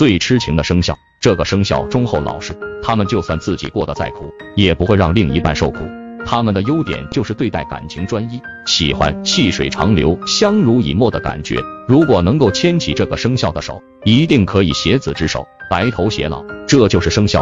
最痴情的生肖这个生肖忠厚老实他们就算自己过得再苦也不会让另一半受苦。他们的优点就是对待感情专一喜欢细水长流相濡以沫的感觉。如果能够牵起这个生肖的手一定可以携子之手白头偕老这就是生肖